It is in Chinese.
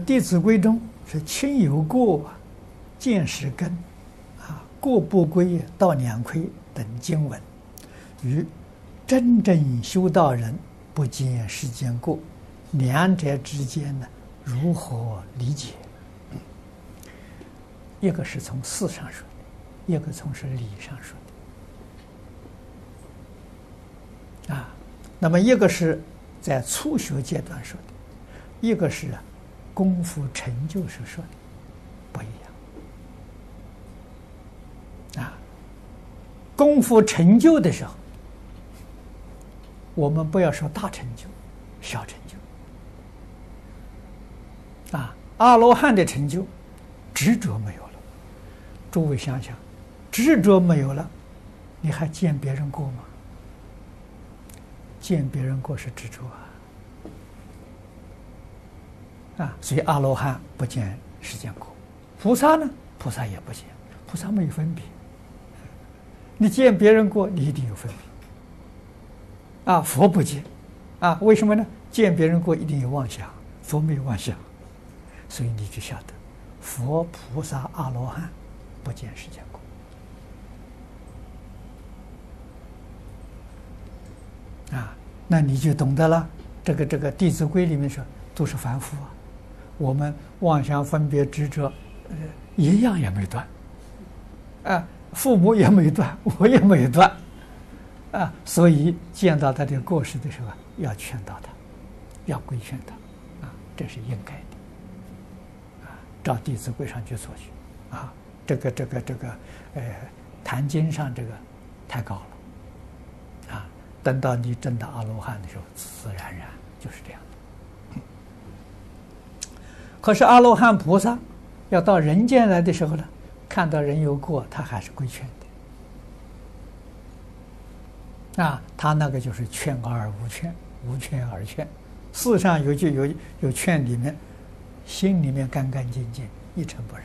《弟子规》中是“亲有过，见识根”，啊，“过不归，道两亏”等经文，与真正修道人不见世间过，两者之间呢，如何理解？一个是从事上说的，一个从是理上说的。啊，那么一个是在初学阶段说的，一个是啊功夫成就时说的，不一样。啊，功夫成就的时候，我们不要说大成就、小成就。啊，阿罗汉的成就，执着没有了。诸位想想，执着没有了，你还见别人过吗？见别人过是执着啊！啊，所以阿罗汉不见世间过，菩萨呢？菩萨也不见，菩萨没有分别。你见别人过，你一定有分别。啊，佛不见，啊，为什么呢？见别人过一定有妄想，佛没有妄想，所以你就晓得，佛、菩萨、阿罗汉。不见世间过啊，那你就懂得了。这个这个《弟子规》里面说，都是凡夫啊。我们妄想分别执着，呃，一样也没断啊。父母也没断，我也没断啊。所以见到他的过失的时候，要劝导他，要规劝他啊，这是应该的啊。照《弟子规》上去做去啊。这个这个这个，呃，坛经上这个太高了，啊，等到你证到阿罗汉的时候，自自然然就是这样的。可是阿罗汉菩萨要到人间来的时候呢，看到人有过，他还是规劝的，啊，他那个就是劝而无劝，无劝而劝，世上有句有有劝里面，心里面干干净净，一尘不染。